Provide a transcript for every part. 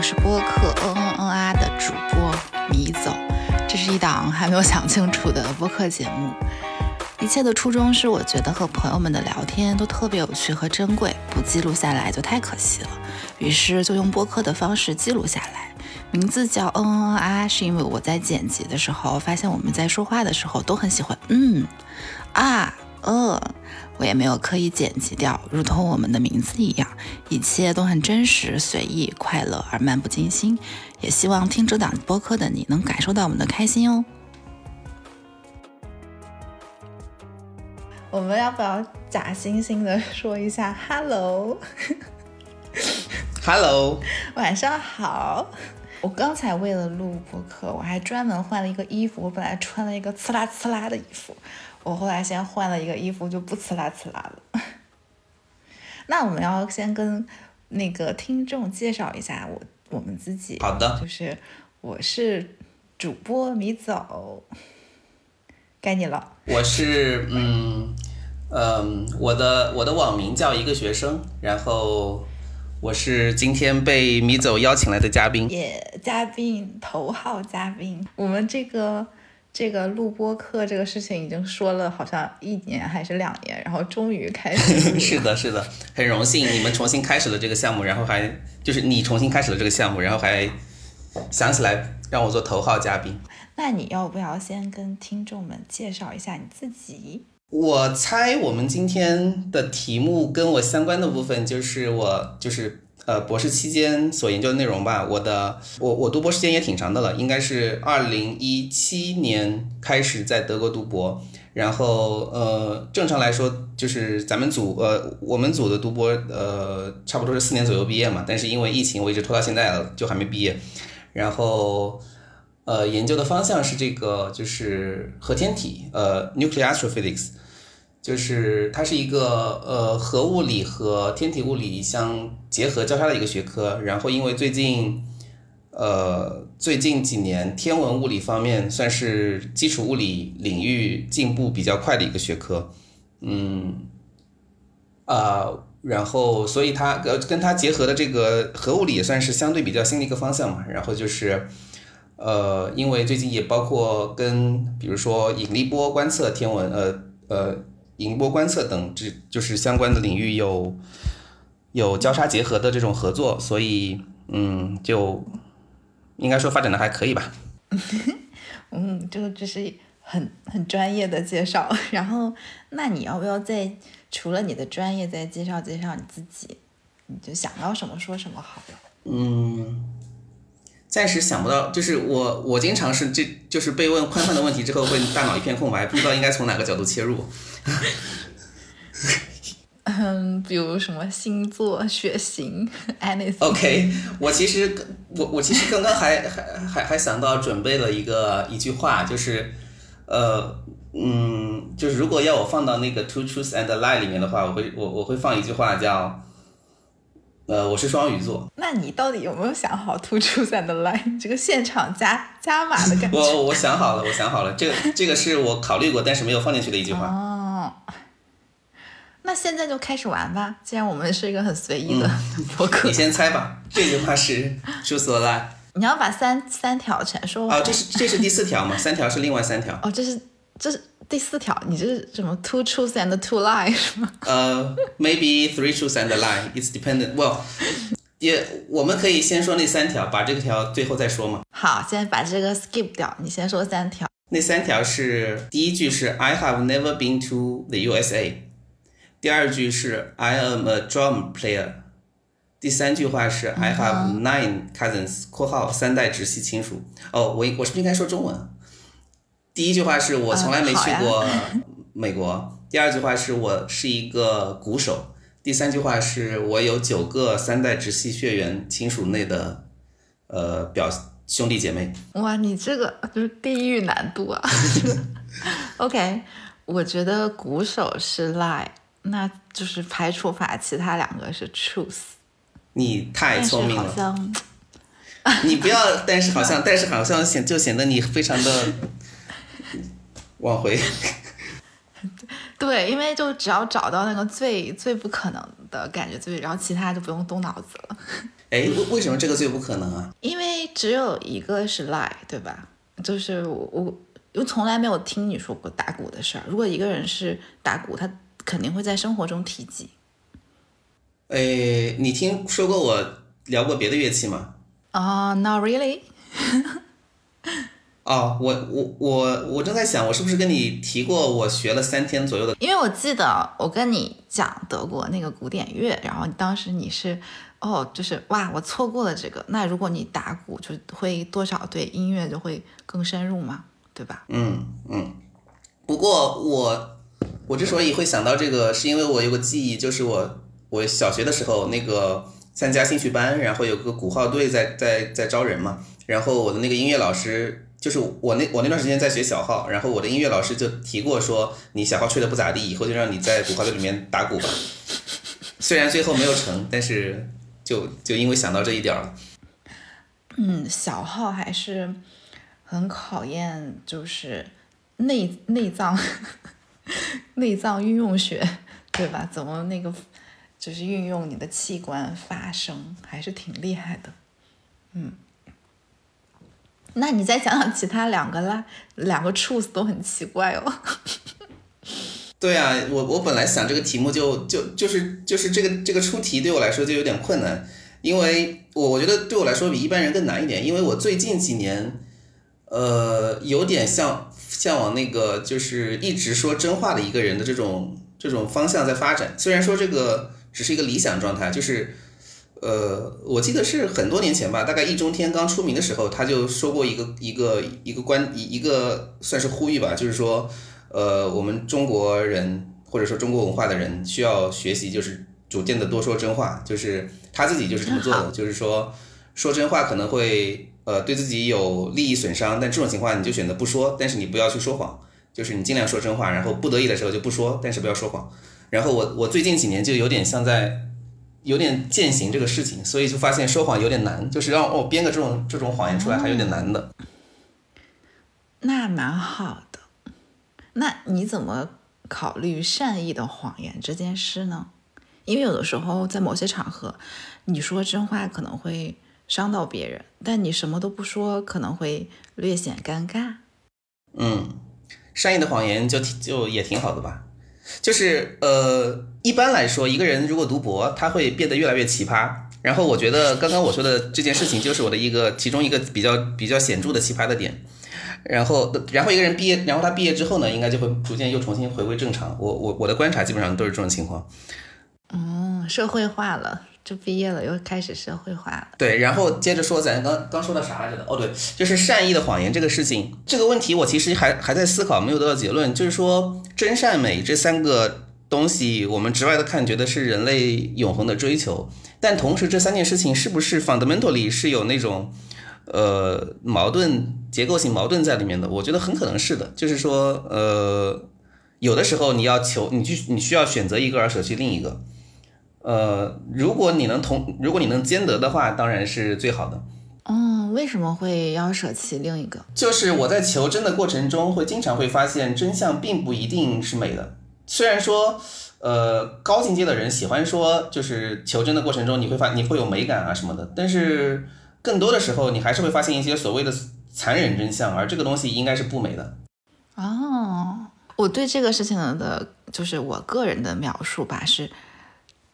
我是播客嗯嗯嗯啊的主播米走。这是一档还没有想清楚的播客节目。一切的初衷是，我觉得和朋友们的聊天都特别有趣和珍贵，不记录下来就太可惜了。于是就用播客的方式记录下来。名字叫嗯嗯嗯啊，是因为我在剪辑的时候发现我们在说话的时候都很喜欢嗯啊呃。我也没有刻意剪辑掉，如同我们的名字一样，一切都很真实、随意、快乐而漫不经心。也希望听这档播客的你能感受到我们的开心哦。我们要不要假惺惺的说一下 “hello”？“hello”，晚上好。我刚才为了录播客，我还专门换了一个衣服。我本来穿了一个刺啦刺啦的衣服。我后来先换了一个衣服，就不呲啦呲啦了。那我们要先跟那个听众介绍一下我我们自己。好的。就是我是主播米走，该你了。我是嗯嗯，我的我的网名叫一个学生，然后我是今天被米走邀请来的嘉宾。耶，嘉宾头号嘉宾，我们这个。这个录播课这个事情已经说了，好像一年还是两年，然后终于开始。是的，是的，很荣幸你们重新开始了这个项目，然后还就是你重新开始了这个项目，然后还想起来让我做头号嘉宾。那你要不要先跟听众们介绍一下你自己？我猜我们今天的题目跟我相关的部分就是我就是。呃，博士期间所研究的内容吧，我的我我读博时间也挺长的了，应该是二零一七年开始在德国读博，然后呃，正常来说就是咱们组呃我们组的读博呃差不多是四年左右毕业嘛，但是因为疫情我一直拖到现在了，就还没毕业，然后呃研究的方向是这个就是核天体呃 nuclear astrophysics。就是它是一个呃核物理和天体物理相结合交叉的一个学科，然后因为最近呃最近几年天文物理方面算是基础物理领域进步比较快的一个学科，嗯啊，然后所以它呃跟它结合的这个核物理也算是相对比较新的一个方向嘛，然后就是呃因为最近也包括跟比如说引力波观测天文呃呃。引波观测等，这就是相关的领域有有交叉结合的这种合作，所以嗯，就应该说发展的还可以吧。嗯，这个只是很很专业的介绍。然后，那你要不要再除了你的专业，再介绍介绍你自己？你就想到什么说什么好了。嗯。暂时想不到，就是我，我经常是这就是被问宽泛的问题之后，会大脑一片空白，不知道应该从哪个角度切入。嗯，比如什么星座、血型，anything。OK，我其实我我其实刚刚还还还还想到准备了一个一句话，就是呃嗯，就是如果要我放到那个 Two Truths and a Lie 里面的话，我会我我会放一句话叫。呃，我是双鱼座。那你到底有没有想好突出在的 line 这个现场加加码的感觉？我我想好了，我想好了，这个这个是我考虑过，但是没有放进去的一句话。哦，那现在就开始玩吧。既然我们是一个很随意的 博客，你先猜吧。这句话是 truth or lie？你要把三三条全说完。哦，这是这是第四条嘛？三条是另外三条。哦，这是这是。第四条，你这是什么？Two truths and two lies 是吗？呃，maybe three truths and a lie. It's dependent. Well，也我们可以先说那三条，把这个条最后再说嘛。好，先把这个 skip 掉，你先说三条。那三条是第一句是 I have never been to the USA，第二句是 I am a drum player，第三句话是 I have nine cousins（ 括号三代直系亲属）。哦，我我是不是应该说中文？第一句话是我从来没去过 美国，第二句话是我是一个鼓手，第三句话是我有九个三代直系血缘亲属内的呃表兄弟姐妹。哇，你这个就是地狱难度啊！OK，我觉得鼓手是 lie，那就是排除法，其他两个是 truth。你太聪明了，你不要，但是好像，但是好像显就显得你非常的。往回，对，因为就只要找到那个最最不可能的感觉最，然后其他就不用动脑子了。哎，为为什么这个最不可能啊？因为只有一个是 lie，对吧？就是我我我从来没有听你说过打鼓的事儿。如果一个人是打鼓，他肯定会在生活中提及。哎，你听说过我聊过别的乐器吗？啊、n o t really。哦，我我我我正在想，我是不是跟你提过我学了三天左右的？因为我记得我跟你讲德国那个古典乐，然后当时你是哦，就是哇，我错过了这个。那如果你打鼓，就会多少对音乐就会更深入嘛，对吧？嗯嗯。不过我我之所以会想到这个，是因为我有个记忆，就是我我小学的时候那个参加兴趣班，然后有个鼓号队在在在招人嘛，然后我的那个音乐老师。就是我那我那段时间在学小号，然后我的音乐老师就提过说，你小号吹的不咋地，以后就让你在鼓号队里面打鼓吧。虽然最后没有成，但是就就因为想到这一点了。嗯，小号还是很考验就是内内脏 内脏运用学，对吧？怎么那个就是运用你的器官发声，还是挺厉害的。嗯。那你再想想其他两个啦，两个 truth 都很奇怪哦。对啊，我我本来想这个题目就就就是就是这个这个出题对我来说就有点困难，因为我我觉得对我来说比一般人更难一点，因为我最近几年，呃，有点向向往那个就是一直说真话的一个人的这种这种方向在发展。虽然说这个只是一个理想状态，就是。呃，我记得是很多年前吧，大概易中天刚出名的时候，他就说过一个一个一个关一一个算是呼吁吧，就是说，呃，我们中国人或者说中国文化的人需要学习，就是逐渐的多说真话，就是他自己就是这么做的，就是说说真话可能会呃对自己有利益损伤，但这种情况你就选择不说，但是你不要去说谎，就是你尽量说真话，然后不得已的时候就不说，但是不要说谎。然后我我最近几年就有点像在。有点践行这个事情，所以就发现说谎有点难，就是让我编个这种这种谎言出来还有点难的。那蛮好的，那你怎么考虑善意的谎言这件事呢？因为有的时候在某些场合，你说真话可能会伤到别人，但你什么都不说可能会略显尴尬。嗯，善意的谎言就就也挺好的吧。就是呃，一般来说，一个人如果读博，他会变得越来越奇葩。然后我觉得刚刚我说的这件事情，就是我的一个其中一个比较比较显著的奇葩的点。然后，然后一个人毕业，然后他毕业之后呢，应该就会逐渐又重新回归正常。我我我的观察基本上都是这种情况。嗯，社会化了。就毕业了，又开始社会化了。对，然后接着说，咱刚刚说到啥来着的？哦，对，就是善意的谎言这个事情，这个问题我其实还还在思考，没有得到结论。就是说，真善美这三个东西，我们直外的看，觉得是人类永恒的追求，但同时这三件事情是不是 fundamentally 是有那种呃矛盾、结构性矛盾在里面的？我觉得很可能是的。就是说，呃，有的时候你要求你去，你需要选择一个而舍弃另一个。呃，如果你能同，如果你能兼得的话，当然是最好的。嗯，为什么会要舍弃另一个？就是我在求真的过程中，会经常会发现真相并不一定是美的。虽然说，呃，高境界的人喜欢说，就是求真的过程中你会发你会有美感啊什么的，但是更多的时候，你还是会发现一些所谓的残忍真相，而这个东西应该是不美的。哦，我对这个事情的，就是我个人的描述吧，是。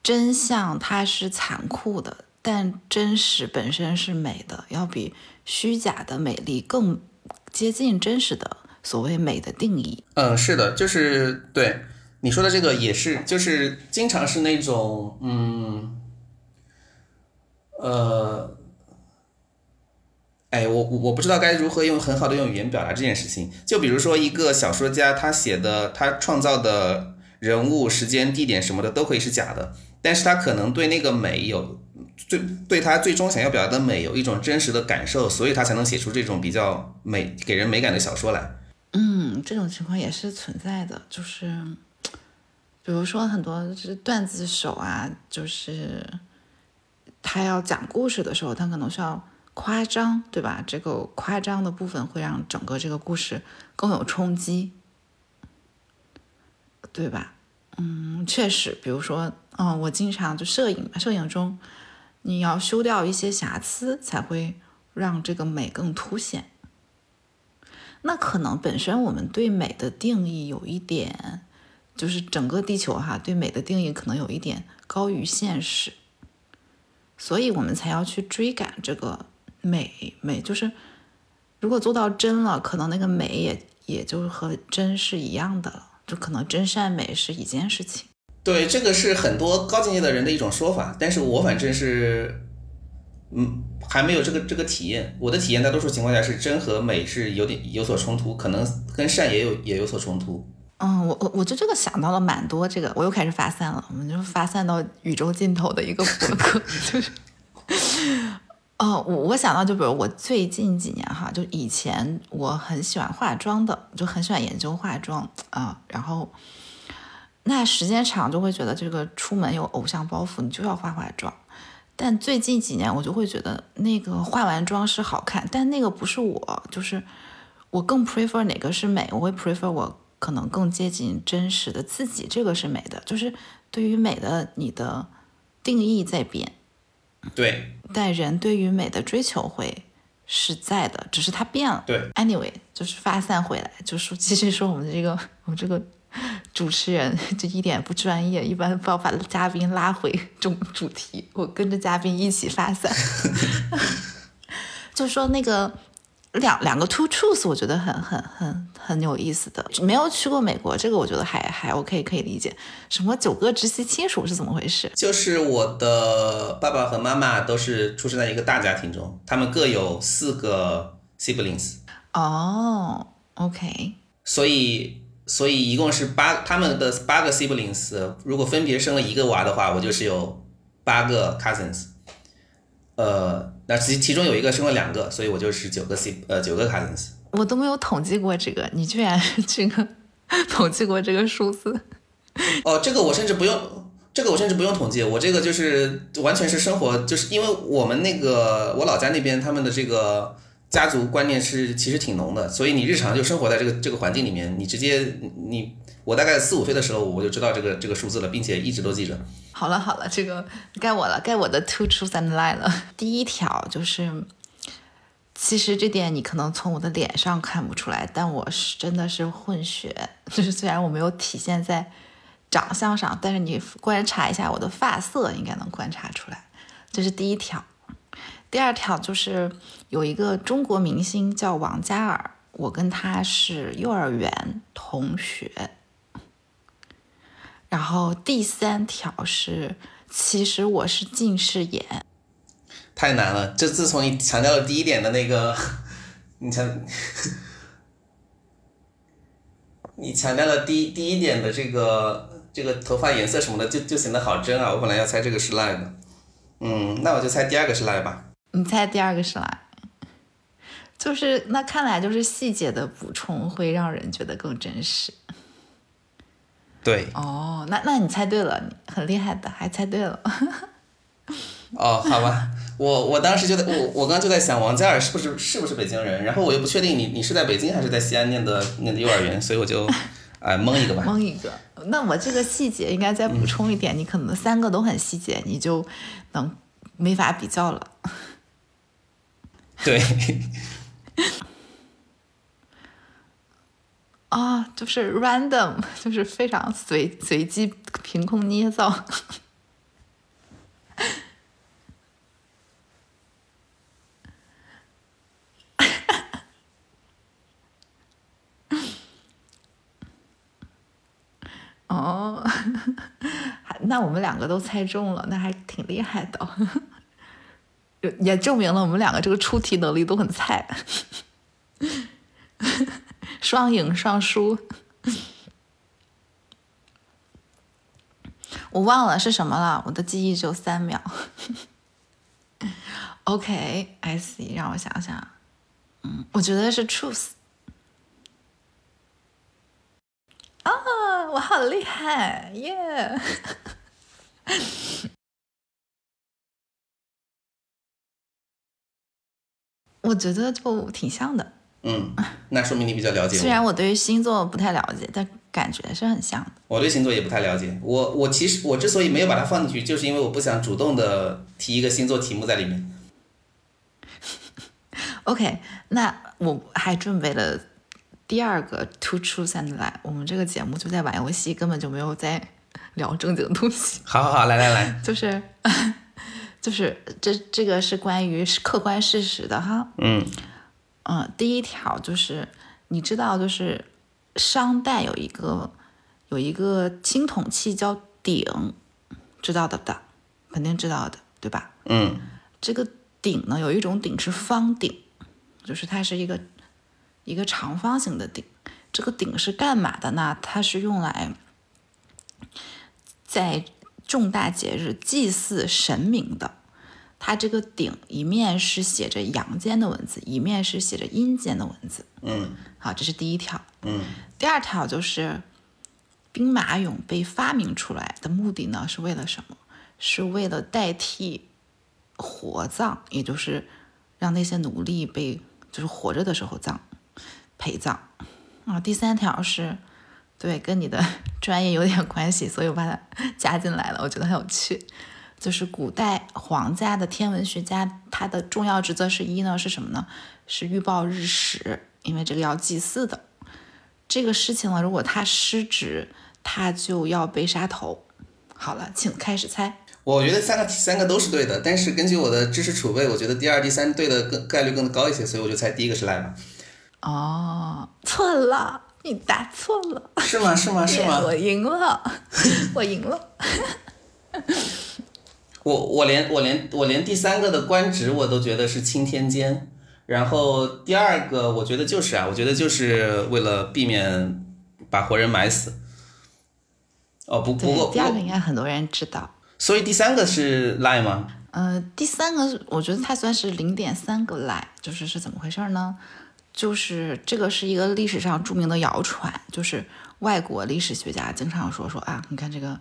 真相它是残酷的，但真实本身是美的，要比虚假的美丽更接近真实的所谓美的定义。嗯，是的，就是对你说的这个也是，就是经常是那种，嗯，呃，哎，我我我不知道该如何用很好的用语言表达这件事情。就比如说一个小说家，他写的他创造的人物、时间、地点什么的都可以是假的。但是他可能对那个美有最对他最终想要表达的美有一种真实的感受，所以他才能写出这种比较美给人美感的小说来。嗯，这种情况也是存在的，就是比如说很多就是段子手啊，就是他要讲故事的时候，他可能需要夸张，对吧？这个夸张的部分会让整个这个故事更有冲击，对吧？嗯，确实，比如说。嗯，我经常就摄影，摄影中，你要修掉一些瑕疵，才会让这个美更凸显。那可能本身我们对美的定义有一点，就是整个地球哈对美的定义可能有一点高于现实，所以我们才要去追赶这个美美。就是如果做到真了，可能那个美也也就和真是一样的了，就可能真善美是一件事情。对，这个是很多高境界的人的一种说法，但是我反正是。嗯，还没有这个这个体验。我的体验大多数情况下是真和美是有点有所冲突，可能跟善也有也有所冲突。嗯，我我我就这个想到了蛮多，这个我又开始发散了，我们就发散到宇宙尽头的一个博客，就是，哦，我我想到就比如我最近几年哈，就以前我很喜欢化妆的，就很喜欢研究化妆啊，然后那时间长就会觉得这个出门有偶像包袱，你就要化化妆。但最近几年，我就会觉得那个化完妆是好看，但那个不是我，就是我更 prefer 哪个是美，我会 prefer 我可能更接近真实的自己，这个是美的。就是对于美的你的定义在变，对，但人对于美的追求会是在的，只是它变了。对，anyway，就是发散回来，就说其实说我们这个 我们这个。主持人就一点不专业，一般不要把嘉宾拉回主主题，我跟着嘉宾一起发散。就说那个两两个 two truths，我觉得很很很很有意思的。没有去过美国，这个我觉得还还 OK，可以理解。什么九个直系亲属是怎么回事？就是我的爸爸和妈妈都是出生在一个大家庭中，他们各有四个 siblings。哦，OK，所以。所以一共是八，他们的八个 siblings，如果分别生了一个娃的话，我就是有八个 cousins。呃，那其其中有一个生了两个，所以我就是九个 c 呃九个 cousins。我都没有统计过这个，你居然 这个统计过这个数字？哦，这个我甚至不用，这个我甚至不用统计，我这个就是完全是生活，就是因为我们那个我老家那边他们的这个。家族观念是其实挺浓的，所以你日常就生活在这个这个环境里面，你直接你我大概四五岁的时候我就知道这个这个数字了，并且一直都记着。好了好了，这个该我了，该我的 two truths and lie 了。第一条就是，其实这点你可能从我的脸上看不出来，但我是真的是混血，就是虽然我没有体现在长相上，但是你观察一下我的发色，应该能观察出来。这是第一条。第二条就是有一个中国明星叫王嘉尔，我跟他是幼儿园同学。然后第三条是，其实我是近视眼。太难了，这自从你强调了第一点的那个，你强，你强调了第第一点的这个这个头发颜色什么的，就就显得好真啊！我本来要猜这个是赖的，嗯，那我就猜第二个是赖吧。你猜第二个是哪？就是那看来就是细节的补充会让人觉得更真实。对。哦，那那你猜对了，很厉害的，还猜对了。哦，好吧，我我当时就在我我刚就在想王嘉尔是不是是不是北京人，然后我又不确定你你是在北京还是在西安念的念的幼儿园，所以我就 哎蒙一个吧。蒙一个，那我这个细节应该再补充一点，你可能三个都很细节，你就能没法比较了。对，啊，就是 random，就是非常随随机、凭空捏造。哦，那我们两个都猜中了，那还挺厉害的。也证明了我们两个这个出题能力都很菜，双赢双输。我忘了是什么了，我的记忆只有三秒。OK，I see，让我想想，嗯，我觉得是 truth。啊，我好厉害，耶！我觉得就挺像的，嗯，那说明你比较了解。虽然我对于星座不太了解，但感觉是很像的。我对星座也不太了解，我我其实我之所以没有把它放进去，就是因为我不想主动的提一个星座题目在里面。OK，那我还准备了第二个 Two Truths and Lie。我们这个节目就在玩游戏，根本就没有在聊正经东西。好好好，来来来，就是 就是这这个是关于客观事实的哈。嗯嗯，第一条就是你知道，就是商代有一个有一个青铜器叫鼎，知道的的，肯定知道的，对吧？嗯这个鼎呢，有一种鼎是方鼎，就是它是一个一个长方形的鼎。这个鼎是干嘛的呢？它是用来在重大节日祭祀神明的。它这个鼎一面是写着阳间的文字，一面是写着阴间的文字。嗯好，这是第一条。嗯第二条就是兵马俑被发明出来的目的呢，是为了什么？是为了代替火葬，也就是让那些奴隶被就是活着的时候葬陪葬。啊，第三条是，对，跟你的 专业有点关系，所以我把它加进来了，我觉得很有趣。就是古代皇家的天文学家，他的重要职责是一呢是什么呢？是预报日食，因为这个要祭祀的。这个事情呢，如果他失职，他就要被杀头。好了，请开始猜。我觉得三个三个都是对的，但是根据我的知识储备，我觉得第二、第三对的更概率更高一些，所以我就猜第一个是赖吧。哦，错了，你答错了，是吗？是吗？是吗？我赢了，我赢了。我我连我连我连第三个的官职我都觉得是钦天监，然后第二个我觉得就是啊，我觉得就是为了避免把活人埋死。哦不不过，第二个应该很多人知道。所以第三个是赖吗？呃，第三个我觉得它算是零点三个赖，就是是怎么回事呢？就是这个是一个历史上著名的谣传，就是外国历史学家经常说说啊，你看这个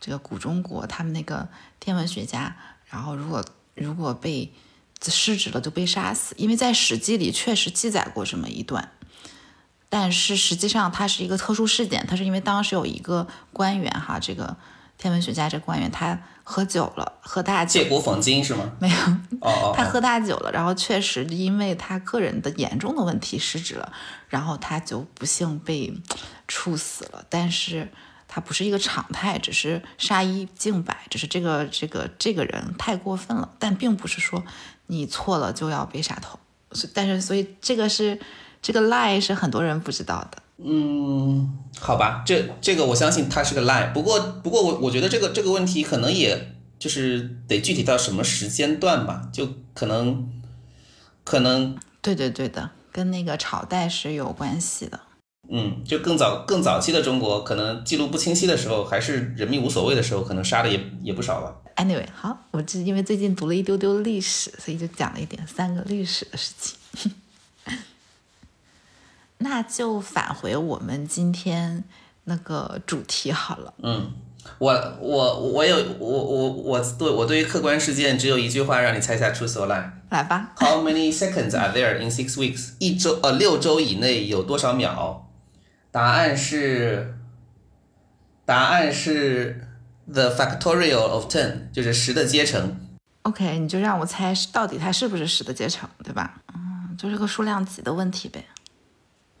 这个古中国他们那个天文学家，然后如果如果被失职了就被杀死，因为在《史记》里确实记载过这么一段。但是实际上它是一个特殊事件，它是因为当时有一个官员哈，这个天文学家这个官员他喝酒了，喝大酒借古讽今是吗？没有，哦哦哦，他喝大酒了，然后确实因为他个人的严重的问题失职了，然后他就不幸被处死了。但是他不是一个常态，只是杀一儆百，只是这个这个这个人太过分了，但并不是说你错了就要被杀头。所但是所以这个是这个 lie 是很多人不知道的。嗯，好吧，这这个我相信他是个 lie，不过不过我我觉得这个这个问题可能也就是得具体到什么时间段吧，就可能可能对对对的，跟那个朝代是有关系的。嗯，就更早更早期的中国，可能记录不清晰的时候，还是人民无所谓的时候，可能杀的也也不少吧。Anyway，好，我只因为最近读了一丢丢历史，所以就讲了一点三个历史的事情。那就返回我们今天那个主题好了。嗯，我我我有我我我对我对于客观事件只有一句话让你猜一下 truth or lie。来吧，How many seconds are there in six weeks？一周呃六周以内有多少秒？答案是，答案是 the factorial of ten，就是十的阶乘。OK，你就让我猜是到底它是不是十的阶乘，对吧？嗯，就是个数量级的问题呗。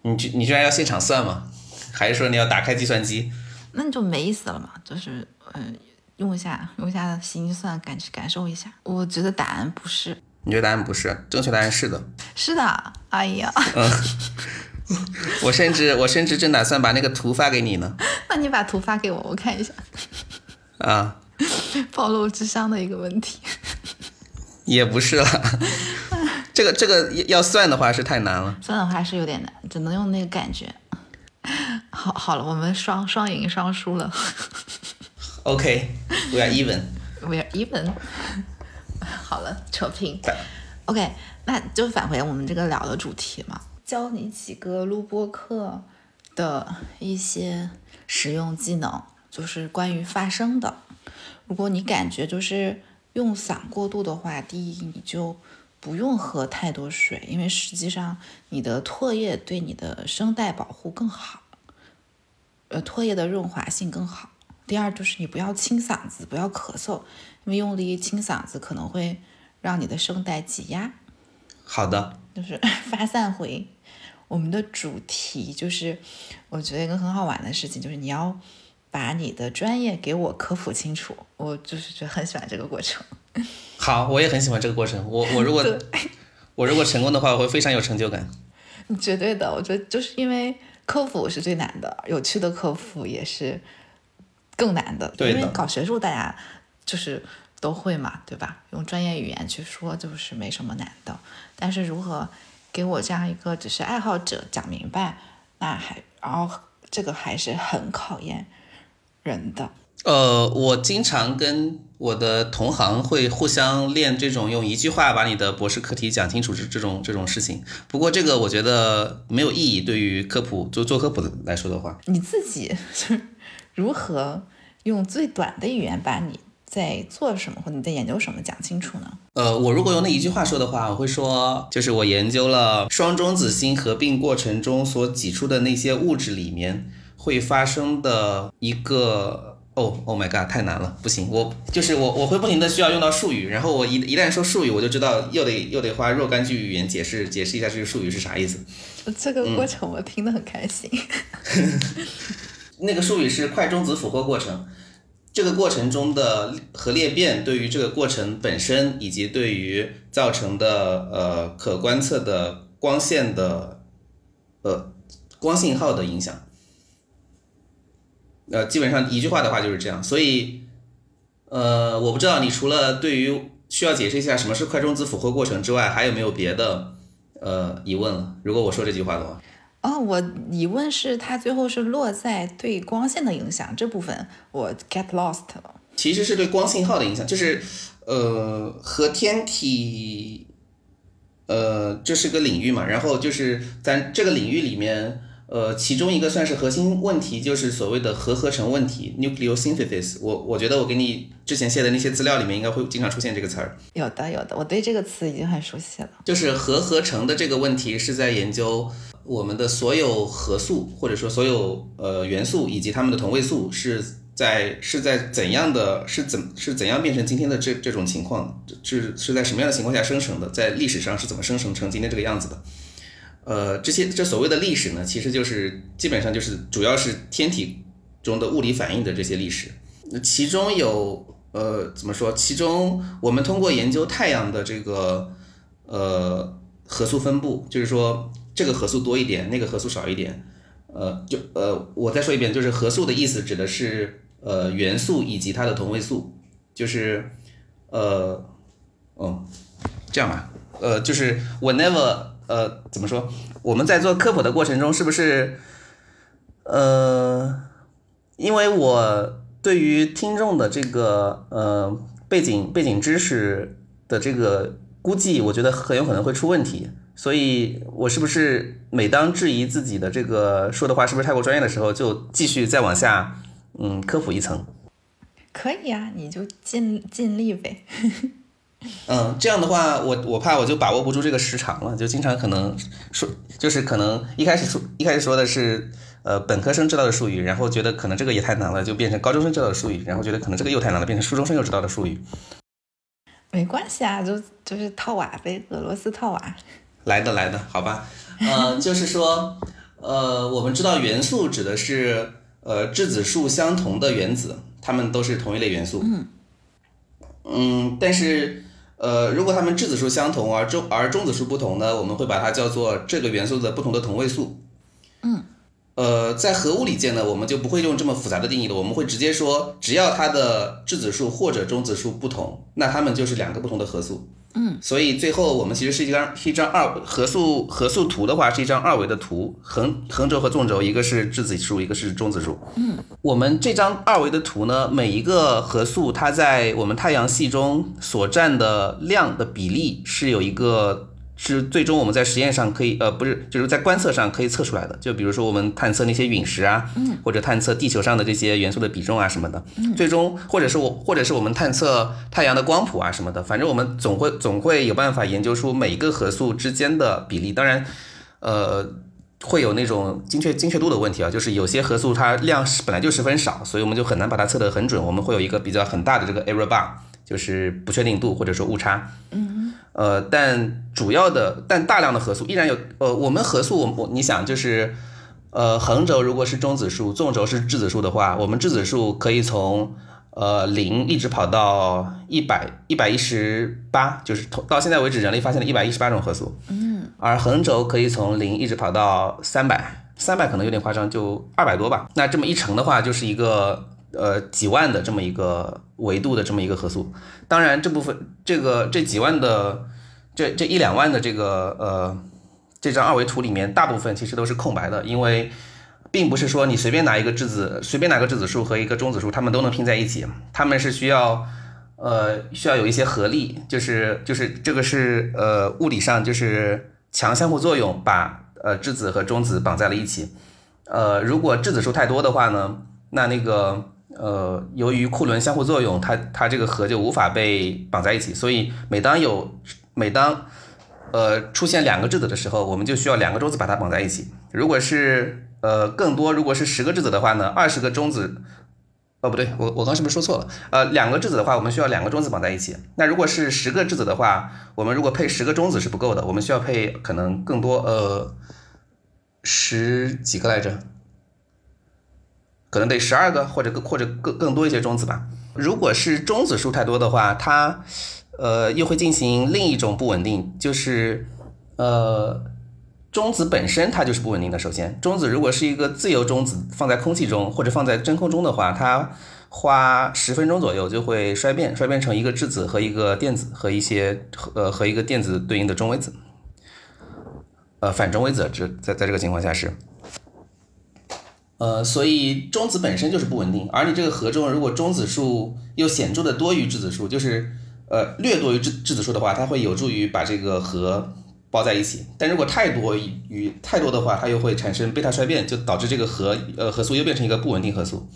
你居你居然要现场算吗？还是说你要打开计算机？那你就没意思了嘛，就是嗯、呃用一下用一下心算感感受一下。我觉得答案不是，你觉得答案不是？正确答案是的。是的。哎呀，我甚至我甚至正打算把那个图发给你呢。那你把图发给我，我看一下。啊，暴露智商的一个问题。也不是了。这个这个要算的话是太难了。算的话是有点难，只能用那个感觉。好，好了，我们双双赢双输了 OK，we、are even。，we are even。好了，扯平。OK，那就返回我们这个聊的主题嘛，教你几个录播课的一些实用技能，就是关于发声的。如果你感觉就是用嗓过度的话，第一你就不用喝太多水，因为实际上你的唾液对你的声带保护更好。呃唾液的润滑性更好。第二就是你不要清嗓子，不要咳嗽，因为用力清嗓子可能会让你的声带挤压。好的，就是发散回我们的主题，就是我觉得一个很好玩的事情，就是你要把你的专业给我科普清楚。我就是觉得很喜欢这个过程。好，我也很喜欢这个过程。我我如果 我如果成功的话，我会非常有成就感。绝对的，我觉得就是因为科普是最难的，有趣的科普也是更难的。对因为搞学术大家就是都会嘛，对吧？用专业语言去说就是没什么难的。但是如何给我这样一个只是爱好者讲明白，那还然后这个还是很考验人的。呃，我经常跟我的同行会互相练这种用一句话把你的博士课题讲清楚这这种这种事情。不过这个我觉得没有意义，对于科普做做科普的来说的话，你自己是如何用最短的语言把你在做什么或者你在研究什么讲清楚呢？呃，我如果用那一句话说的话，我会说，就是我研究了双中子星合并过程中所挤出的那些物质里面会发生的一个。哦，Oh my god，太难了，不行，我就是我，我会不停的需要用到术语，然后我一一旦说术语，我就知道又得又得花若干句语言解释解释一下这个术语是啥意思。这个过程我听得很开心。那个术语是快中子俘获过程，这个过程中的核裂变对于这个过程本身以及对于造成的呃可观测的光线的呃光信号的影响。呃，基本上一句话的话就是这样，所以，呃，我不知道你除了对于需要解释一下什么是快中子俘获过程之外，还有没有别的呃疑问了？如果我说这句话的话，哦，我疑问是它最后是落在对光线的影响这部分，我 get lost 了。其实是对光信号的影响，就是呃和天体，呃这是个领域嘛，然后就是咱这个领域里面。呃，其中一个算是核心问题，就是所谓的核合成问题 （nucleosynthesis）。我我觉得我给你之前写的那些资料里面，应该会经常出现这个词儿。有的，有的，我对这个词已经很熟悉了。就是核合成的这个问题，是在研究我们的所有核素，或者说所有呃元素以及它们的同位素是在是在怎样的，是怎是怎样变成今天的这这种情况，是是在什么样的情况下生成的，在历史上是怎么生成成今天这个样子的。呃，这些这所谓的历史呢，其实就是基本上就是主要是天体中的物理反应的这些历史。那其中有呃怎么说？其中我们通过研究太阳的这个呃核素分布，就是说这个核素多一点，那个核素少一点。呃，就呃我再说一遍，就是核素的意思指的是呃元素以及它的同位素，就是呃哦这样吧，呃就是 whenever。呃，怎么说？我们在做科普的过程中，是不是？呃，因为我对于听众的这个呃背景背景知识的这个估计，我觉得很有可能会出问题，所以我是不是每当质疑自己的这个说的话是不是太过专业的时候，就继续再往下嗯科普一层？可以啊，你就尽尽力呗。嗯，这样的话，我我怕我就把握不住这个时长了，就经常可能说，就是可能一开始说一开始说的是呃本科生知道的术语，然后觉得可能这个也太难了，就变成高中生知道的术语，然后觉得可能这个又太难了，变成初中生又知道的术语。没关系啊，就就是套娃呗，俄罗斯套娃。来的来的，好吧，呃，就是说，呃，我们知道元素指的是呃质子数相同的原子，它们都是同一类元素。嗯。嗯，但是，呃，如果它们质子数相同而中而中子数不同呢，我们会把它叫做这个元素的不同的同位素。嗯，呃，在核物理界呢，我们就不会用这么复杂的定义了，我们会直接说，只要它的质子数或者中子数不同，那它们就是两个不同的核素。嗯，所以最后我们其实是一张是一张二核素核素图的话是一张二维的图，横横轴和纵轴一个是质子数，一个是中子数。嗯，我们这张二维的图呢，每一个核素它在我们太阳系中所占的量的比例是有一个。是最终我们在实验上可以，呃，不是，就是在观测上可以测出来的。就比如说我们探测那些陨石啊，嗯，或者探测地球上的这些元素的比重啊什么的，嗯，最终或者是我，或者是我们探测太阳的光谱啊什么的，反正我们总会总会有办法研究出每一个核素之间的比例。当然，呃，会有那种精确精确度的问题啊，就是有些核素它量是本来就十分少，所以我们就很难把它测得很准，我们会有一个比较很大的这个 error bar，就是不确定度或者说误差。嗯，呃，但主要的但大量的核素依然有，呃，我们核素我我你想就是，呃，横轴如果是中子数，纵轴是质子数的话，我们质子数可以从呃零一直跑到一百一百一十八，就是到现在为止人类发现了一百一十八种核素。嗯。而横轴可以从零一直跑到三百，三百可能有点夸张，就二百多吧。那这么一乘的话，就是一个呃几万的这么一个维度的这么一个核素。当然，这部分这个这几万的这这一两万的这个呃这张二维图里面，大部分其实都是空白的，因为并不是说你随便拿一个质子，随便拿个质子数和一个中子数，它们都能拼在一起，它们是需要呃需要有一些合力，就是就是这个是呃物理上就是。强相互作用把呃质子和中子绑在了一起，呃，如果质子数太多的话呢，那那个呃，由于库仑相互作用，它它这个核就无法被绑在一起，所以每当有每当呃出现两个质子的时候，我们就需要两个中子把它绑在一起。如果是呃更多，如果是十个质子的话呢，二十个中子。哦，不对，我我刚是不是说错了？呃，两个质子的话，我们需要两个中子绑在一起。那如果是十个质子的话，我们如果配十个中子是不够的，我们需要配可能更多，呃，十几个来着，可能得十二个或者更或者更更多一些中子吧。如果是中子数太多的话，它呃又会进行另一种不稳定，就是呃。中子本身它就是不稳定的。首先，中子如果是一个自由中子放在空气中或者放在真空中的话，它花十分钟左右就会衰变，衰变成一个质子和一个电子和一些呃和一个电子对应的中微子，呃反中微子这在在这个情况下是，呃所以中子本身就是不稳定，而你这个核中如果中子数又显著的多于质子数，就是呃略多于质质子数的话，它会有助于把这个核。包在一起，但如果太多与太多的话，它又会产生贝塔衰变，就导致这个核呃核素又变成一个不稳定核素，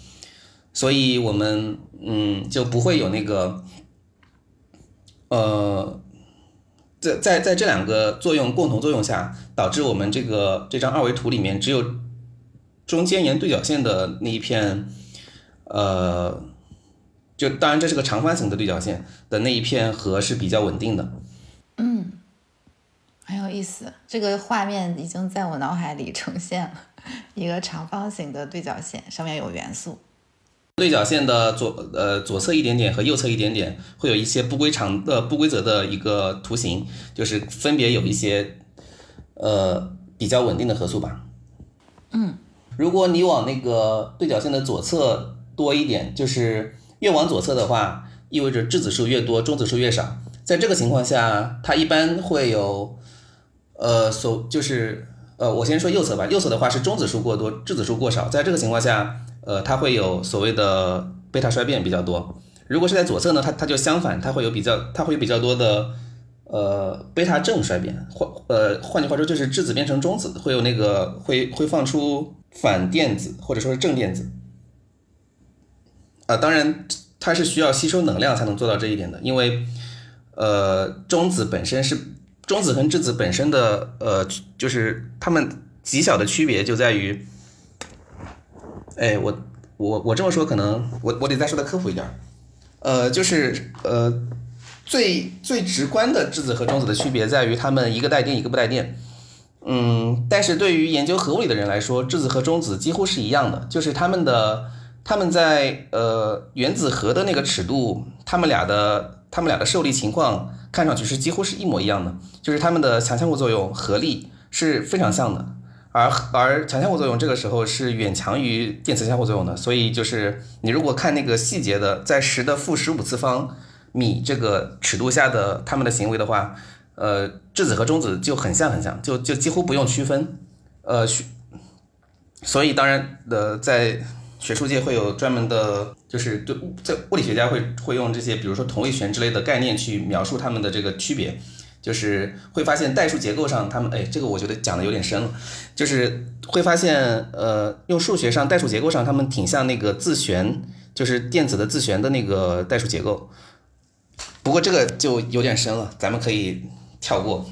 所以我们嗯就不会有那个呃在在在这两个作用共同作用下，导致我们这个这张二维图里面只有中间沿对角线的那一片呃，就当然这是个长方形的对角线的那一片核是比较稳定的，嗯。很有意思，这个画面已经在我脑海里呈现了一个长方形的对角线，上面有元素。对角线的左呃左侧一点点和右侧一点点会有一些不规常的不规则的一个图形，就是分别有一些呃比较稳定的核素吧。嗯，如果你往那个对角线的左侧多一点，就是越往左侧的话，意味着质子数越多，中子数越少。在这个情况下，它一般会有。呃，所就是呃，我先说右侧吧。右侧的话是中子数过多，质子数过少。在这个情况下，呃，它会有所谓的贝塔衰变比较多。如果是在左侧呢，它它就相反，它会有比较，它会有比较多的呃贝塔正衰变。换呃换句话说，就是质子变成中子，会有那个会会放出反电子或者说是正电子。啊，当然它是需要吸收能量才能做到这一点的，因为呃中子本身是。中子和质子本身的呃，就是它们极小的区别就在于，哎，我我我这么说可能我我得再说的科普一点，呃，就是呃最最直观的质子和中子的区别在于它们一个带电一个不带电，嗯，但是对于研究核物理的人来说，质子和中子几乎是一样的，就是它们的它们在呃原子核的那个尺度，它们俩的它们俩的受力情况。看上去是几乎是一模一样的，就是它们的强相互作用合力是非常像的，而而强相互作用这个时候是远强于电磁相互作用的，所以就是你如果看那个细节的，在十的负十五次方米这个尺度下的它们的行为的话，呃，质子和中子就很像很像，就就几乎不用区分，呃，所以当然的在。学术界会有专门的，就是对在物理学家会会用这些，比如说同位旋之类的概念去描述它们的这个区别，就是会发现代数结构上，他们哎，这个我觉得讲的有点深了，就是会发现呃，用数学上代数结构上，他们挺像那个自旋，就是电子的自旋的那个代数结构。不过这个就有点深了，咱们可以跳过。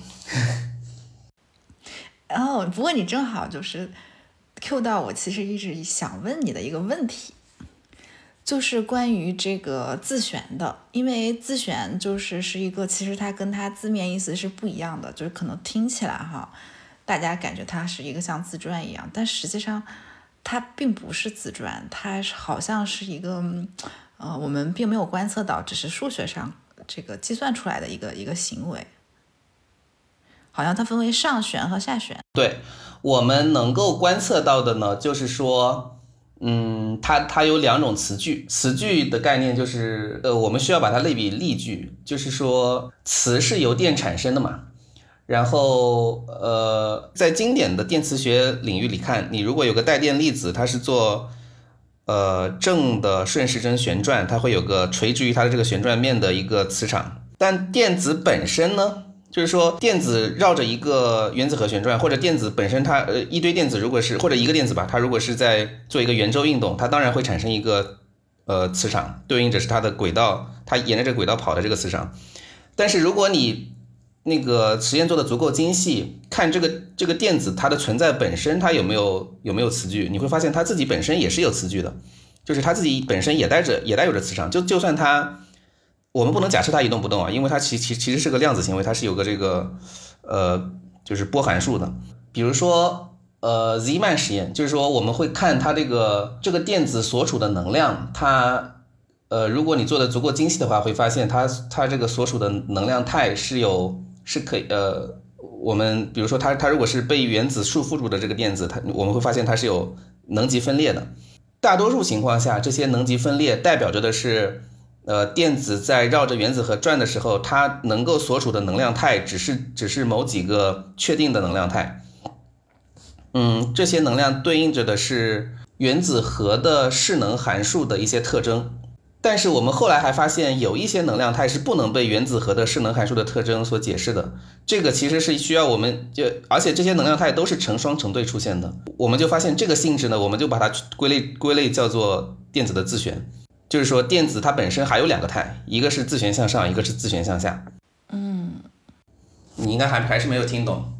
哦，哦，不过你正好就是 Q 到我，其实一直想问你的一个问题，就是关于这个自旋的，因为自旋就是是一个，其实它跟它字面意思是不一样的，就是可能听起来哈，大家感觉它是一个像自转一样，但实际上它并不是自转，它是好像是一个，呃，我们并没有观测到，只是数学上这个计算出来的一个一个行为。好像它分为上旋和下旋。对我们能够观测到的呢，就是说，嗯，它它有两种词句，词句的概念就是，呃，我们需要把它类比例句，就是说，词是由电产生的嘛。然后，呃，在经典的电磁学领域里看，你如果有个带电粒子，它是做，呃，正的顺时针旋转，它会有个垂直于它的这个旋转面的一个磁场。但电子本身呢？就是说，电子绕着一个原子核旋转，或者电子本身它呃一堆电子，如果是或者一个电子吧，它如果是在做一个圆周运动，它当然会产生一个呃磁场，对应着是它的轨道，它沿着这个轨道跑的这个磁场。但是如果你那个实验做的足够精细，看这个这个电子它的存在本身，它有没有有没有磁矩，你会发现它自己本身也是有磁矩的，就是它自己本身也带着也带有着磁场，就就算它。我们不能假设它一动不动啊，因为它其其其实是个量子行为，它是有个这个呃就是波函数的。比如说呃 Z man 实验，就是说我们会看它这个这个电子所处的能量，它呃如果你做的足够精细的话，会发现它它这个所处的能量态是有是可以呃我们比如说它它如果是被原子束缚住的这个电子，它我们会发现它是有能级分裂的。大多数情况下，这些能级分裂代表着的是。呃，电子在绕着原子核转的时候，它能够所处的能量态只是只是某几个确定的能量态。嗯，这些能量对应着的是原子核的势能函数的一些特征。但是我们后来还发现，有一些能量态是不能被原子核的势能函数的特征所解释的。这个其实是需要我们就，而且这些能量态都是成双成对出现的。我们就发现这个性质呢，我们就把它归类归类叫做电子的自旋。就是说，电子它本身还有两个态，一个是自旋向上，一个是自旋向下。嗯，你应该还还是没有听懂。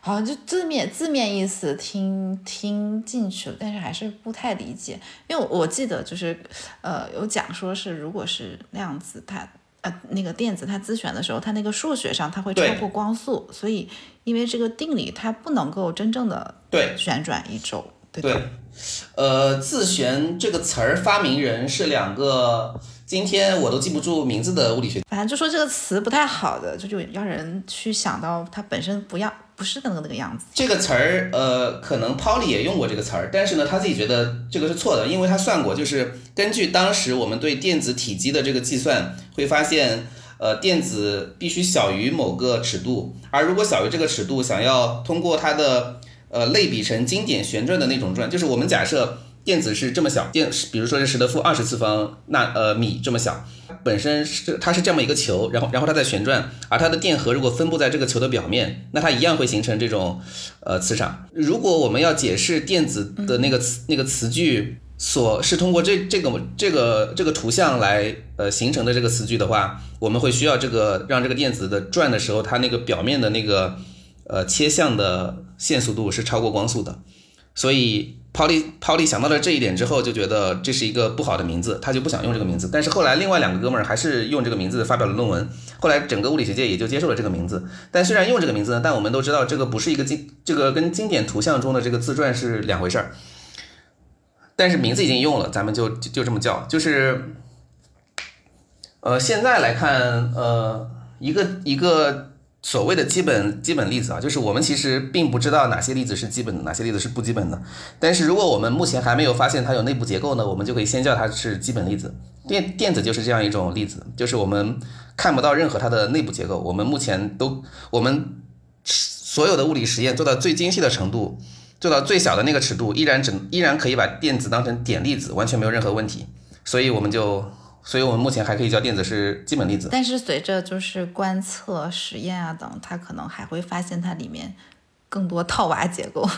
好像就字面字面意思听听进去了，但是还是不太理解。因为我记得就是，呃，有讲说是如果是那样子它呃那个电子它自旋的时候，它那个数学上它会超过光速，所以因为这个定理它不能够真正的对旋转一周。对，呃，自旋这个词儿发明人是两个，今天我都记不住名字的物理学。反正就说这个词不太好的，就就让人去想到它本身不要不是那个那个样子。这个词儿，呃，可能 Pauli 也用过这个词儿，但是呢，他自己觉得这个是错的，因为他算过，就是根据当时我们对电子体积的这个计算，会发现，呃，电子必须小于某个尺度，而如果小于这个尺度，想要通过它的呃，类比成经典旋转的那种转，就是我们假设电子是这么小，电，比如说是十的负二十次方纳呃米这么小，本身是它是这么一个球，然后然后它在旋转，而它的电荷如果分布在这个球的表面，那它一样会形成这种呃磁场。如果我们要解释电子的那个词那个磁矩所是通过这这个这个这个图像来呃形成的这个词句的话，我们会需要这个让这个电子的转的时候，它那个表面的那个。呃，切向的线速度是超过光速的，所以 Pauli Pauli 想到了这一点之后，就觉得这是一个不好的名字，他就不想用这个名字。但是后来另外两个哥们儿还是用这个名字发表了论文，后来整个物理学界也就接受了这个名字。但虽然用这个名字，但我们都知道这个不是一个经，这个跟经典图像中的这个自转是两回事儿。但是名字已经用了，咱们就就这么叫，就是，呃，现在来看，呃，一个一个。所谓的基本基本粒子啊，就是我们其实并不知道哪些粒子是基本的，哪些粒子是不基本的。但是如果我们目前还没有发现它有内部结构呢，我们就可以先叫它是基本粒子。电电子就是这样一种粒子，就是我们看不到任何它的内部结构。我们目前都我们所有的物理实验做到最精细的程度，做到最小的那个尺度，依然只依然可以把电子当成点粒子，完全没有任何问题。所以我们就。所以，我们目前还可以叫电子是基本粒子。但是，随着就是观测、实验啊等，它可能还会发现它里面更多套娃结构。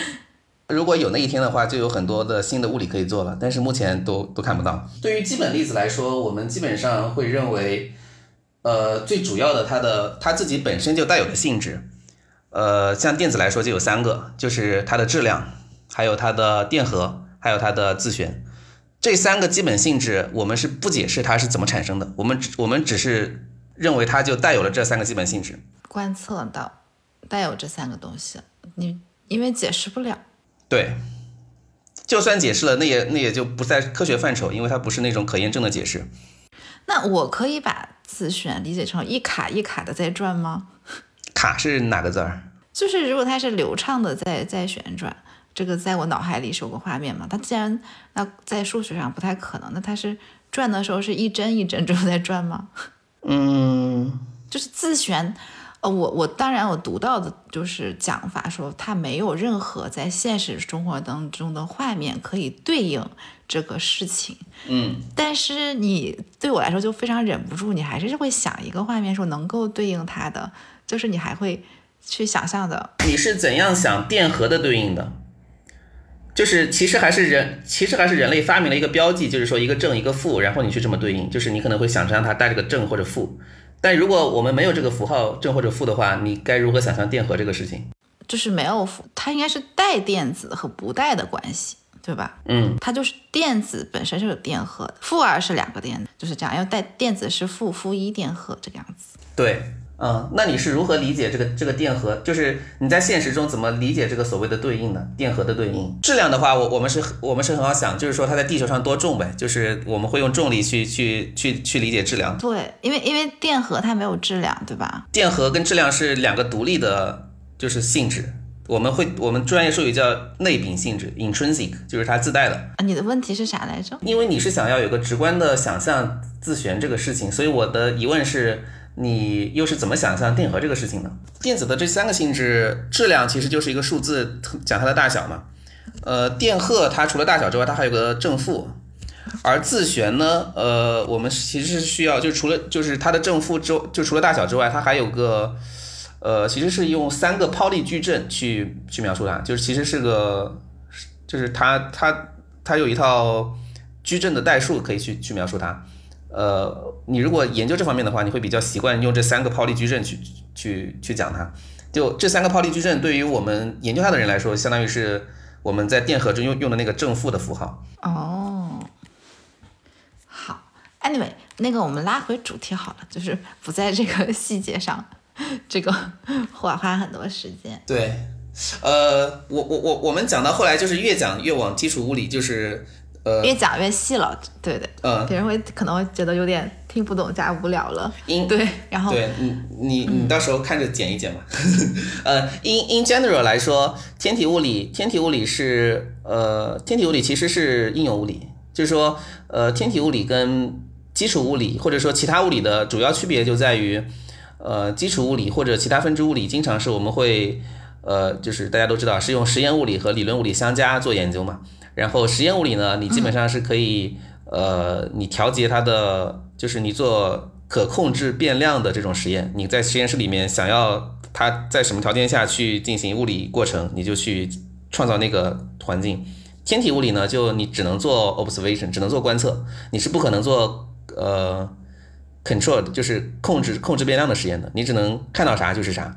如果有那一天的话，就有很多的新的物理可以做了。但是目前都都看不到。对于基本粒子来说，我们基本上会认为，呃，最主要的它的它自己本身就带有的性质，呃，像电子来说就有三个，就是它的质量，还有它的电荷，还有它的自旋。这三个基本性质，我们是不解释它是怎么产生的，我们只我们只是认为它就带有了这三个基本性质。观测到带有这三个东西，你因为解释不了。对，就算解释了，那也那也就不在科学范畴，因为它不是那种可验证的解释。那我可以把自旋理解成一卡一卡的在转吗？卡是哪个字儿？就是如果它是流畅的在在旋转，这个在我脑海里是有个画面嘛。它既然那在数学上不太可能，那它是转的时候是一针一针之后在转吗？嗯，就是自旋。呃，我我当然我读到的就是讲法说它没有任何在现实生活当中的画面可以对应这个事情。嗯，但是你对我来说就非常忍不住，你还是会想一个画面说能够对应它的，就是你还会去想象的。你是怎样想电荷的对应的？就是其实还是人，其实还是人类发明了一个标记，就是说一个正一个负，然后你去这么对应，就是你可能会想象它带着个正或者负。但如果我们没有这个符号正或者负的话，你该如何想象电荷这个事情？就是没有负，它应该是带电子和不带的关系，对吧？嗯，它就是电子本身是有电荷的，负二是两个电，就是这样，要带电子是负负一电荷这个样子。对。嗯，那你是如何理解这个这个电荷？就是你在现实中怎么理解这个所谓的对应呢？电荷的对应质量的话，我我们是我们是很好想，就是说它在地球上多重呗，就是我们会用重力去去去去理解质量。对，因为因为电荷它没有质量，对吧？电荷跟质量是两个独立的，就是性质。我们会我们专业术语叫内禀性质 （intrinsic），就是它自带的。啊，你的问题是啥来着？因为你是想要有个直观的想象自旋这个事情，所以我的疑问是。你又是怎么想象电荷这个事情呢？电子的这三个性质，质量其实就是一个数字，讲它的大小嘛。呃，电荷它除了大小之外，它还有个正负。而自旋呢，呃，我们其实是需要，就除了就是它的正负之，就除了大小之外，它还有个，呃，其实是用三个泡利矩阵去去描述它，就是其实是个，就是它它它有一套矩阵的代数可以去去描述它。呃，你如果研究这方面的话，你会比较习惯用这三个泡利矩阵去去去讲它。就这三个泡利矩阵，对于我们研究它的人来说，相当于是我们在电荷中用用的那个正负的符号。哦，好，Anyway，那个我们拉回主题好了，就是不在这个细节上，这个花花很多时间。对，呃，我我我我们讲到后来就是越讲越往基础物理，就是。呃，越讲越细了，对对，嗯，别人会可能会觉得有点听不懂加无聊了。因对，然后对你你你到时候看着剪一剪吧。呃，in in general 来说，天体物理天体物理是呃天体物理其实是应用物理，就是说呃天体物理跟基础物理或者说其他物理的主要区别就在于，呃基础物理或者其他分支物理经常是我们会呃就是大家都知道是用实验物理和理论物理相加做研究嘛。然后实验物理呢，你基本上是可以，呃，你调节它的，就是你做可控制变量的这种实验，你在实验室里面想要它在什么条件下去进行物理过程，你就去创造那个环境。天体物理呢，就你只能做 observation，只能做观测，你是不可能做呃 control，就是控制控制变量的实验的，你只能看到啥就是啥。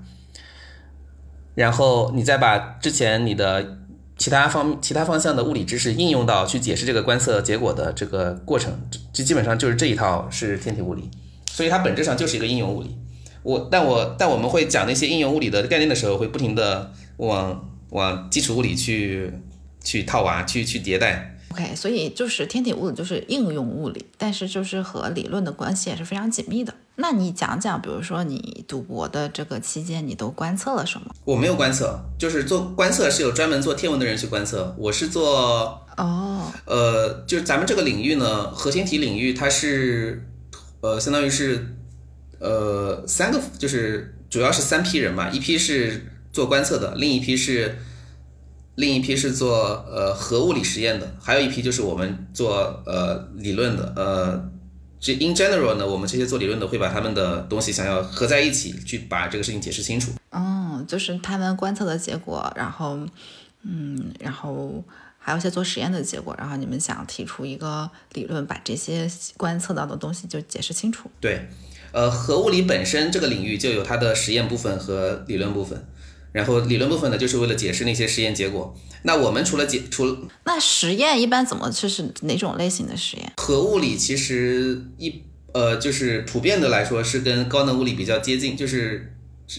然后你再把之前你的。其他方其他方向的物理知识应用到去解释这个观测结果的这个过程，这基本上就是这一套是天体物理，所以它本质上就是一个应用物理。我但我但我们会讲那些应用物理的概念的时候，会不停的往往基础物理去去套娃，去去迭代。OK，所以就是天体物理就是应用物理，但是就是和理论的关系也是非常紧密的。那你讲讲，比如说你读博的这个期间，你都观测了什么？我没有观测，就是做观测是有专门做天文的人去观测，我是做哦，呃，就是咱们这个领域呢，核心体领域它是呃，相当于是呃三个，就是主要是三批人嘛，一批是做观测的，另一批是。另一批是做呃核物理实验的，还有一批就是我们做呃理论的，呃，这 in general 呢，我们这些做理论的会把他们的东西想要合在一起，去把这个事情解释清楚。哦，就是他们观测的结果，然后嗯，然后还有一些做实验的结果，然后你们想提出一个理论，把这些观测到的东西就解释清楚。对，呃，核物理本身这个领域就有它的实验部分和理论部分。然后理论部分呢，就是为了解释那些实验结果。那我们除了解除那实验一般怎么就是哪种类型的实验？核物理其实一呃就是普遍的来说是跟高能物理比较接近，就是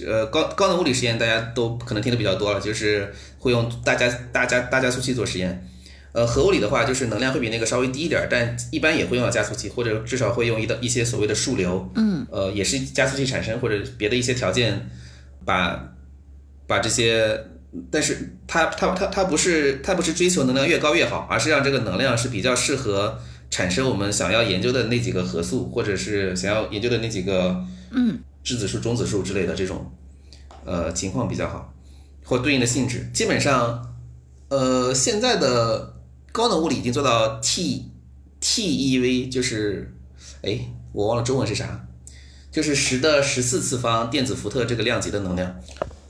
呃高高能物理实验大家都可能听的比较多了，就是会用大加大加大加速器做实验。呃，核物理的话，就是能量会比那个稍微低一点儿，但一般也会用到加速器，或者至少会用一的一些所谓的数流，嗯，呃，也是加速器产生或者别的一些条件，把把这些，但是它它它它不是它不是追求能量越高越好，而是让这个能量是比较适合产生我们想要研究的那几个核素，或者是想要研究的那几个，嗯，质子数、中子数之类的这种，呃，情况比较好，或对应的性质，基本上，呃，现在的。高能物理已经做到 T TeV，就是，哎，我忘了中文是啥，就是十的十四次方电子伏特这个量级的能量。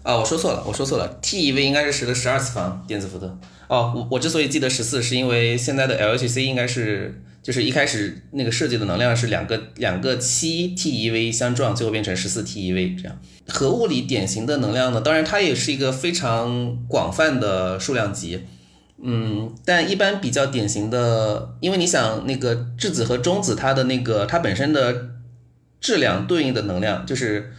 啊，我说错了，我说错了，TeV 应该是十的十二次方电子伏特。哦，我我之所以记得十四，是因为现在的 LHC 应该是，就是一开始那个设计的能量是两个两个七 TeV 相撞，最后变成十四 TeV 这样。核物理典型的能量呢，当然它也是一个非常广泛的数量级。嗯，但一般比较典型的，因为你想那个质子和中子，它的那个它本身的质量对应的能量，就是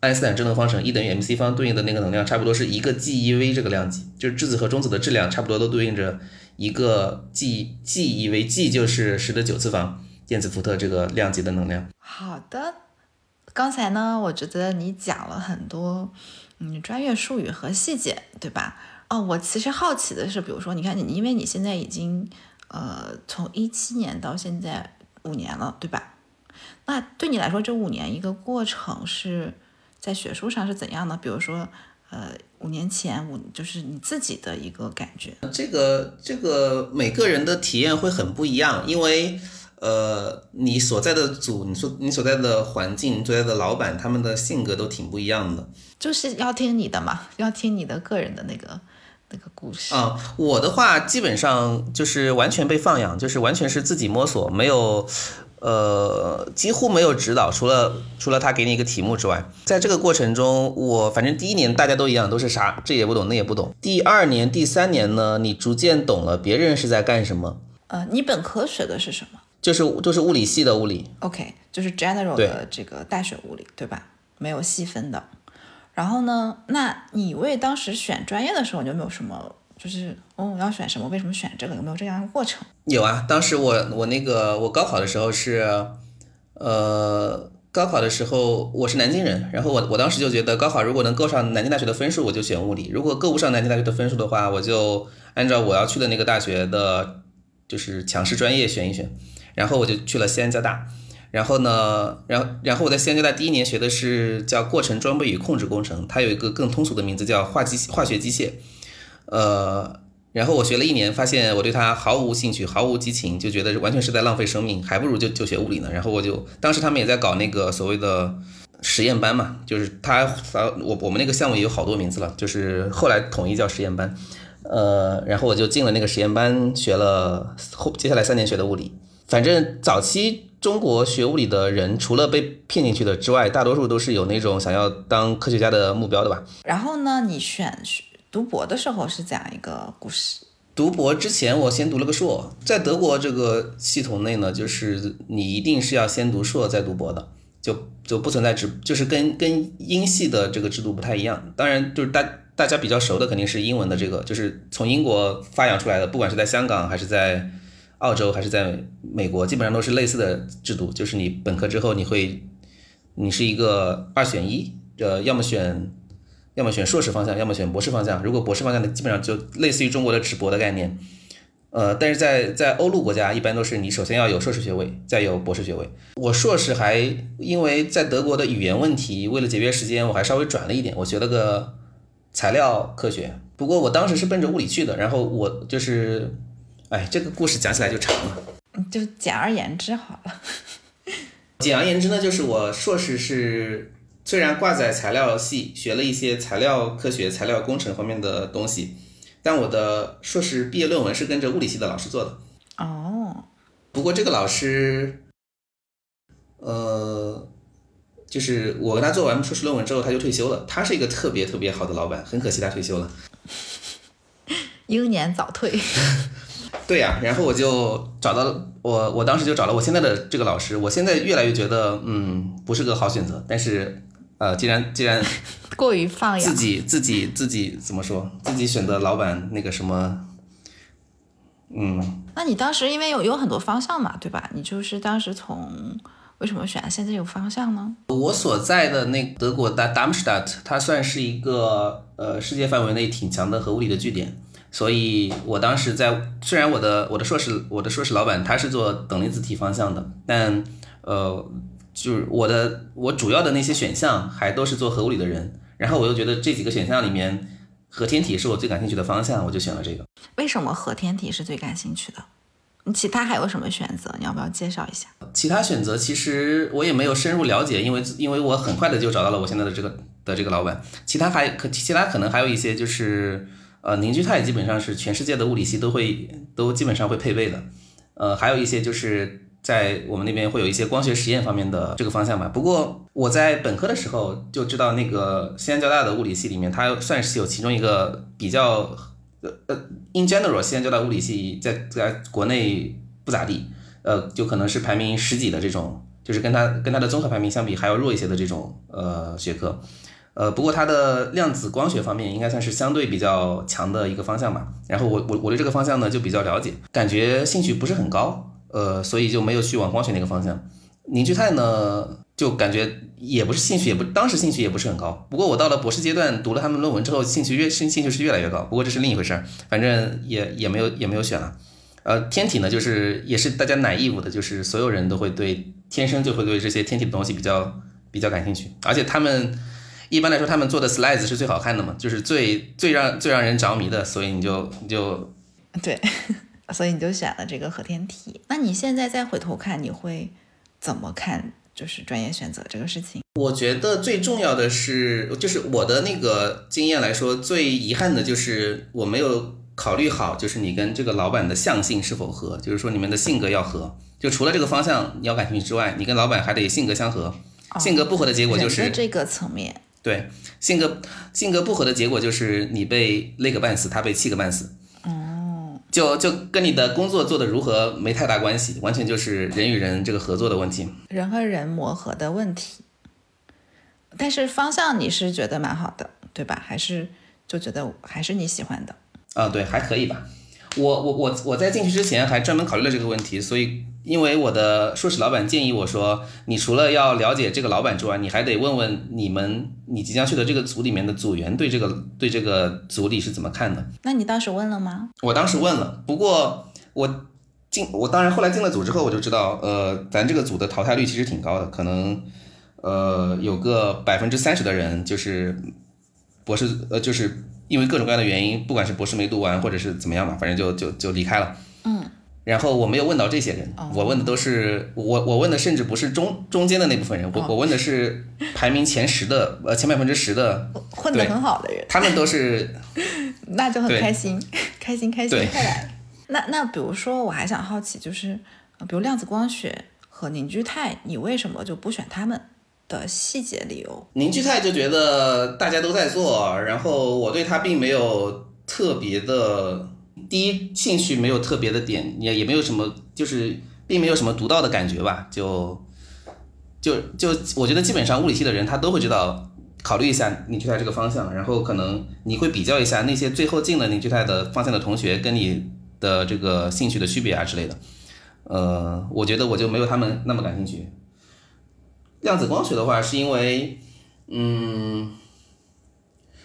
爱因斯坦振动方程 E 等于 mc 方对应的那个能量，差不多是一个 GeV 这个量级，就是质子和中子的质量差不多都对应着一个 G GeV，G 就是十的九次方电子伏特这个量级的能量。好的，刚才呢，我觉得你讲了很多嗯专业术语和细节，对吧？哦，我其实好奇的是，比如说，你看你，因为你现在已经，呃，从一七年到现在五年了，对吧？那对你来说，这五年一个过程是在学术上是怎样的？比如说，呃，五年前五就是你自己的一个感觉。这个这个每个人的体验会很不一样，因为。呃，你所在的组，你所你所在的环境，所在的老板，他们的性格都挺不一样的。就是要听你的嘛，要听你的个人的那个那个故事啊。我的话基本上就是完全被放养，就是完全是自己摸索，没有呃几乎没有指导，除了除了他给你一个题目之外，在这个过程中，我反正第一年大家都一样，都是啥这也不懂那也不懂。第二年、第三年呢，你逐渐懂了别人是在干什么。呃，你本科学的是什么？就是就是物理系的物理，OK，就是 general 的这个大学物理，对吧？没有细分的。然后呢，那你为当时选专业的时候，你有没有什么，就是哦，我要选什么？为什么选这个？有没有这样一个过程？有啊，当时我我那个我高考的时候是，呃，高考的时候我是南京人，然后我我当时就觉得高考如果能够上南京大学的分数，我就选物理；如果够不上南京大学的分数的话，我就按照我要去的那个大学的，就是强势专业选一选。然后我就去了西安交大，然后呢，然后然后我在西安交大第一年学的是叫过程装备与控制工程，它有一个更通俗的名字叫化机化学机械，呃，然后我学了一年，发现我对它毫无兴趣，毫无激情，就觉得完全是在浪费生命，还不如就就学物理呢。然后我就当时他们也在搞那个所谓的实验班嘛，就是他我我们那个项目也有好多名字了，就是后来统一叫实验班，呃，然后我就进了那个实验班，学了后接下来三年学的物理。反正早期中国学物理的人，除了被骗进去的之外，大多数都是有那种想要当科学家的目标的吧。然后呢，你选读博的时候是怎样一个故事？读博之前，我先读了个硕，在德国这个系统内呢，就是你一定是要先读硕再读博的，就就不存在制，就是跟跟英系的这个制度不太一样。当然，就是大大家比较熟的肯定是英文的这个，就是从英国发扬出来的，不管是在香港还是在。澳洲还是在美国，基本上都是类似的制度，就是你本科之后你会，你是一个二选一，呃，要么选，要么选硕士方向，要么选博士方向。如果博士方向的，基本上就类似于中国的直博的概念，呃，但是在在欧陆国家，一般都是你首先要有硕士学位，再有博士学位。我硕士还因为在德国的语言问题，为了节约时间，我还稍微转了一点，我学了个材料科学。不过我当时是奔着物理去的，然后我就是。哎，这个故事讲起来就长了，就简而言之好了。简而言之呢，就是我硕士是虽然挂在材料系，学了一些材料科学、材料工程方面的东西，但我的硕士毕业论文是跟着物理系的老师做的。哦。不过这个老师，呃，就是我跟他做完硕士论文之后，他就退休了。他是一个特别特别好的老板，很可惜他退休了。英年早退。对呀，然后我就找到了我，我当时就找了我现在的这个老师。我现在越来越觉得，嗯，不是个好选择。但是，呃，既然既然 过于放养，自己自己自己怎么说？自己选择老板那个什么，嗯。那你当时因为有有很多方向嘛，对吧？你就是当时从。为什么选现在这个方向呢？我所在的那德国的 Darmstadt，它算是一个呃世界范围内挺强的核物理的据点，所以我当时在虽然我的我的硕士我的硕士老板他是做等离子体方向的，但呃就是我的我主要的那些选项还都是做核物理的人，然后我又觉得这几个选项里面核天体是我最感兴趣的方向，我就选了这个。为什么核天体是最感兴趣的？你其他还有什么选择？你要不要介绍一下？其他选择其实我也没有深入了解，因为因为我很快的就找到了我现在的这个的这个老板。其他还可其他可能还有一些就是呃凝聚态基本上是全世界的物理系都会都基本上会配备的。呃，还有一些就是在我们那边会有一些光学实验方面的这个方向吧。不过我在本科的时候就知道那个西安交大的物理系里面，它算是有其中一个比较。呃呃，in general，西安交大物理系在在国内不咋地，呃，就可能是排名十几的这种，就是跟它跟它的综合排名相比还要弱一些的这种呃学科，呃，不过它的量子光学方面应该算是相对比较强的一个方向吧。然后我我我对这个方向呢就比较了解，感觉兴趣不是很高，呃，所以就没有去往光学那个方向。凝聚态呢？就感觉也不是兴趣，也不当时兴趣也不是很高。不过我到了博士阶段，读了他们论文之后，兴趣越兴兴趣是越来越高。不过这是另一回事儿，反正也也没有也没有选了。呃，天体呢，就是也是大家奶义务的，就是所有人都会对天生就会对这些天体的东西比较比较感兴趣。而且他们一般来说，他们做的 slides 是最好看的嘛，就是最最让最让人着迷的，所以你就你就对，所以你就选了这个和天体。那你现在再回头看，你会怎么看？就是专业选择这个事情，我觉得最重要的是，就是我的那个经验来说，最遗憾的就是我没有考虑好，就是你跟这个老板的相性是否合，就是说你们的性格要合。就除了这个方向你要感兴趣之外，你跟老板还得性格相合。性格不合的结果就是这个层面。对，性格性格不合的结果就是你被累个半死，他被气个半死。就就跟你的工作做的如何没太大关系，完全就是人与人这个合作的问题，人和人磨合的问题。但是方向你是觉得蛮好的，对吧？还是就觉得还是你喜欢的？啊，对，还可以吧。我我我我在进去之前还专门考虑了这个问题，所以因为我的硕士老板建议我说，你除了要了解这个老板之外，你还得问问你们你即将去的这个组里面的组员对这个对这个组里是怎么看的。那你当时问了吗？我当时问了，不过我进我当然后来进了组之后，我就知道，呃，咱这个组的淘汰率其实挺高的，可能呃有个百分之三十的人就是博士呃就是。因为各种各样的原因，不管是博士没读完，或者是怎么样吧，反正就就就离开了。嗯。然后我没有问到这些人，我问的都是我我问的甚至不是中中间的那部分人，我我问的是排名前十的呃前百分之十的 混得很好的人，他们都是，那就很开心，开心开心快来。那那比如说我还想好奇，就是比如量子光学和凝聚态，你为什么就不选他们？的细节理由，凝聚态就觉得大家都在做，然后我对它并没有特别的第一兴趣，没有特别的点，也也没有什么，就是并没有什么独到的感觉吧，就就就我觉得基本上物理系的人他都会知道，考虑一下凝聚态这个方向，然后可能你会比较一下那些最后进了凝聚态的方向的同学跟你的这个兴趣的区别啊之类的，呃，我觉得我就没有他们那么感兴趣。量子光学的话，是因为，嗯，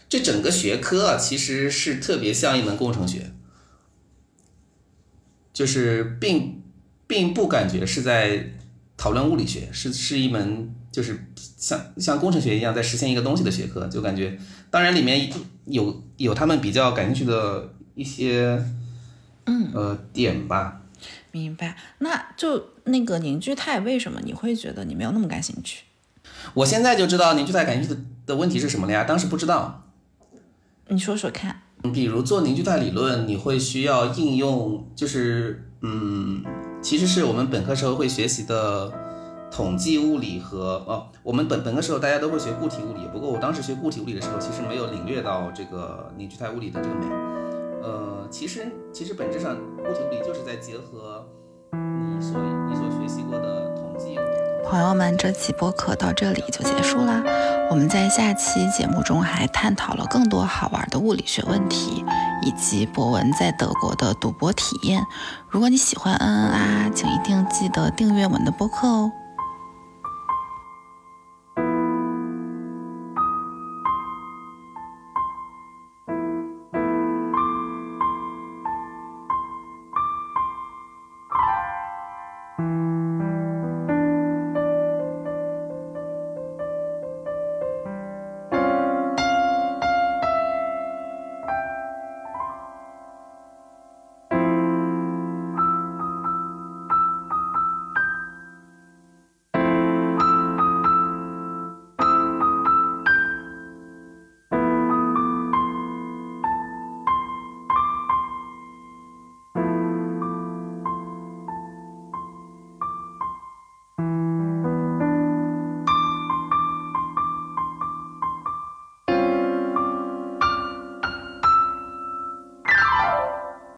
这整个学科啊，其实是特别像一门工程学，就是并并不感觉是在讨论物理学，是是一门就是像像工程学一样在实现一个东西的学科，就感觉，当然里面有有他们比较感兴趣的一些，嗯，呃点吧。明白，那就那个凝聚态，为什么你会觉得你没有那么感兴趣？我现在就知道凝聚态感兴趣的的问题是什么了呀，当时不知道。你说说看。比如做凝聚态理论，你会需要应用，就是嗯，其实是我们本科时候会学习的统计物理和哦，我们本本科时候大家都会学固体物理，不过我当时学固体物理的时候，其实没有领略到这个凝聚态物理的这个美。呃，其实其实本质上固体物理就是在结合你所你所学习过的统计。朋友们，这期播客到这里就结束啦。我们在下期节目中还探讨了更多好玩的物理学问题，以及博文在德国的赌博体验。如果你喜欢嗯嗯啊，请一定记得订阅我们的播客哦。